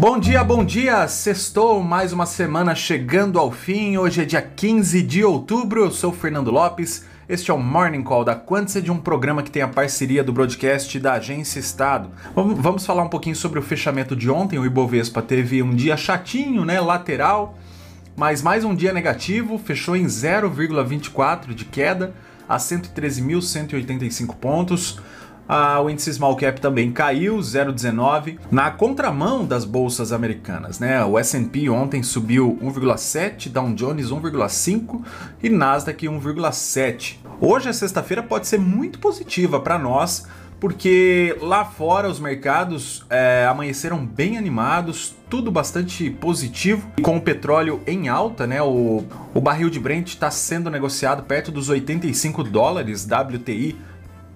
Bom dia, bom dia! Sextou, mais uma semana chegando ao fim. Hoje é dia 15 de outubro. Eu sou Fernando Lopes. Este é o Morning Call da Quantity, um programa que tem a parceria do broadcast da Agência Estado. Vamos falar um pouquinho sobre o fechamento de ontem. O Ibovespa teve um dia chatinho, né? Lateral, mas mais um dia negativo, fechou em 0,24 de queda a 113.185 pontos. Ah, o índice small cap também caiu 0,19 na contramão das bolsas americanas, né? O S&P ontem subiu 1,7, Dow Jones 1,5 e Nasdaq 1,7. Hoje a sexta-feira pode ser muito positiva para nós, porque lá fora os mercados é, amanheceram bem animados, tudo bastante positivo, e com o petróleo em alta, né? O, o barril de Brent está sendo negociado perto dos 85 dólares WTI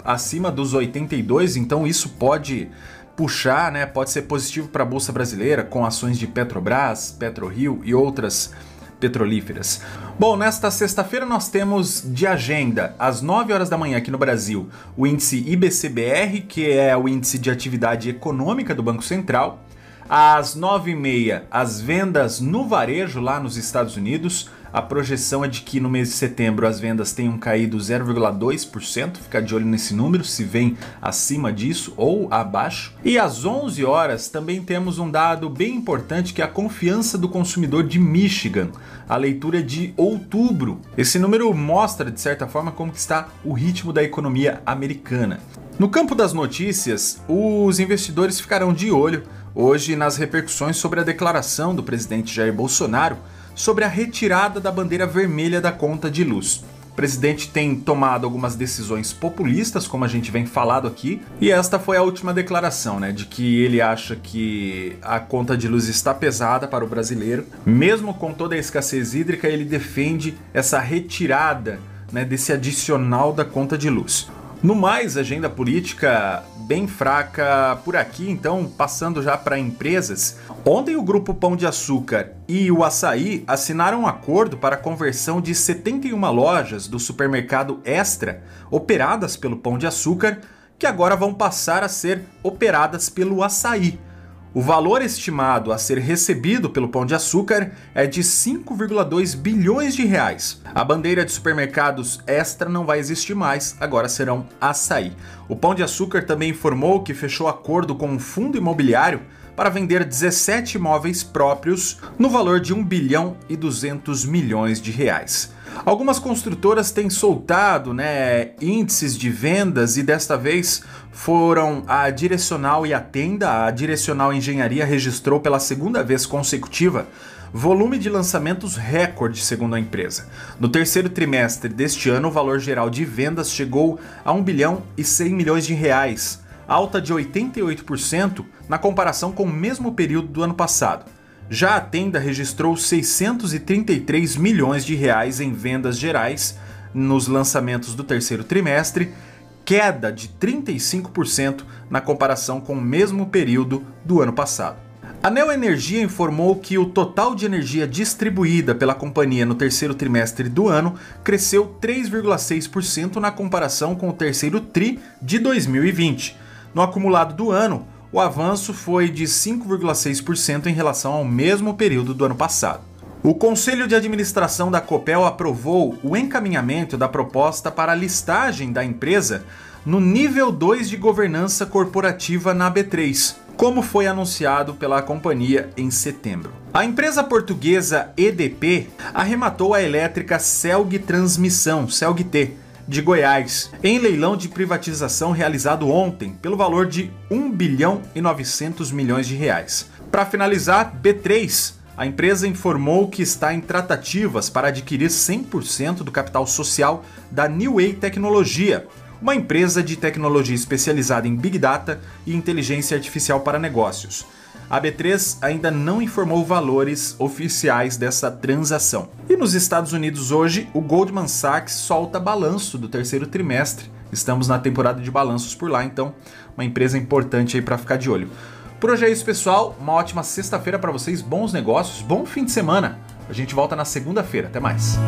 acima dos 82, então isso pode puxar, né, pode ser positivo para a bolsa brasileira com ações de Petrobras, PetroRio e outras petrolíferas. Bom, nesta sexta-feira nós temos de agenda, às 9 horas da manhã aqui no Brasil, o índice IBCBR, que é o índice de atividade econômica do Banco Central. Às 9h30, as vendas no varejo lá nos Estados Unidos. A projeção é de que no mês de setembro as vendas tenham caído 0,2%, ficar de olho nesse número, se vem acima disso ou abaixo. E às 11 horas também temos um dado bem importante que é a confiança do consumidor de Michigan, a leitura de outubro. Esse número mostra de certa forma como está o ritmo da economia americana. No campo das notícias, os investidores ficarão de olho hoje nas repercussões sobre a declaração do presidente Jair Bolsonaro sobre a retirada da bandeira vermelha da conta de luz. O presidente tem tomado algumas decisões populistas, como a gente vem falado aqui, e esta foi a última declaração, né, de que ele acha que a conta de luz está pesada para o brasileiro. Mesmo com toda a escassez hídrica, ele defende essa retirada, né, desse adicional da conta de luz. No mais, agenda política bem fraca por aqui, então passando já para empresas. Ontem o grupo Pão de Açúcar e o Açaí assinaram um acordo para a conversão de 71 lojas do supermercado Extra operadas pelo Pão de Açúcar, que agora vão passar a ser operadas pelo Açaí. O valor estimado a ser recebido pelo Pão de Açúcar é de 5,2 bilhões de reais. A bandeira de supermercados extra não vai existir mais, agora serão açaí. O Pão de Açúcar também informou que fechou acordo com um fundo imobiliário para vender 17 imóveis próprios no valor de 1 bilhão e 200 milhões de reais. Algumas construtoras têm soltado né, índices de vendas e desta vez foram a Direcional e a Tenda. A Direcional Engenharia registrou pela segunda vez consecutiva volume de lançamentos recorde, segundo a empresa. No terceiro trimestre deste ano, o valor geral de vendas chegou a 1 bilhão e 100 milhões de reais, alta de 88% na comparação com o mesmo período do ano passado. Já a tenda registrou 633 milhões de reais em vendas gerais nos lançamentos do terceiro trimestre, queda de 35% na comparação com o mesmo período do ano passado. A Neo Energia informou que o total de energia distribuída pela companhia no terceiro trimestre do ano cresceu 3,6% na comparação com o terceiro TRI de 2020. No acumulado do ano, o avanço foi de 5,6% em relação ao mesmo período do ano passado. O Conselho de Administração da Copel aprovou o encaminhamento da proposta para a listagem da empresa no nível 2 de governança corporativa na B3, como foi anunciado pela companhia em setembro. A empresa portuguesa EDP arrematou a elétrica Celg Transmissão, Celg-T, de Goiás, em leilão de privatização realizado ontem pelo valor de 1 bilhão e 900 milhões de reais. Para finalizar, B3 a empresa informou que está em tratativas para adquirir 100% do capital social da New Way Tecnologia, uma empresa de tecnologia especializada em Big Data e inteligência artificial para negócios. A B3 ainda não informou valores oficiais dessa transação. E nos Estados Unidos hoje, o Goldman Sachs solta balanço do terceiro trimestre. Estamos na temporada de balanços por lá, então uma empresa importante aí para ficar de olho. Por hoje é isso, pessoal. Uma ótima sexta-feira para vocês, bons negócios, bom fim de semana. A gente volta na segunda-feira. Até mais.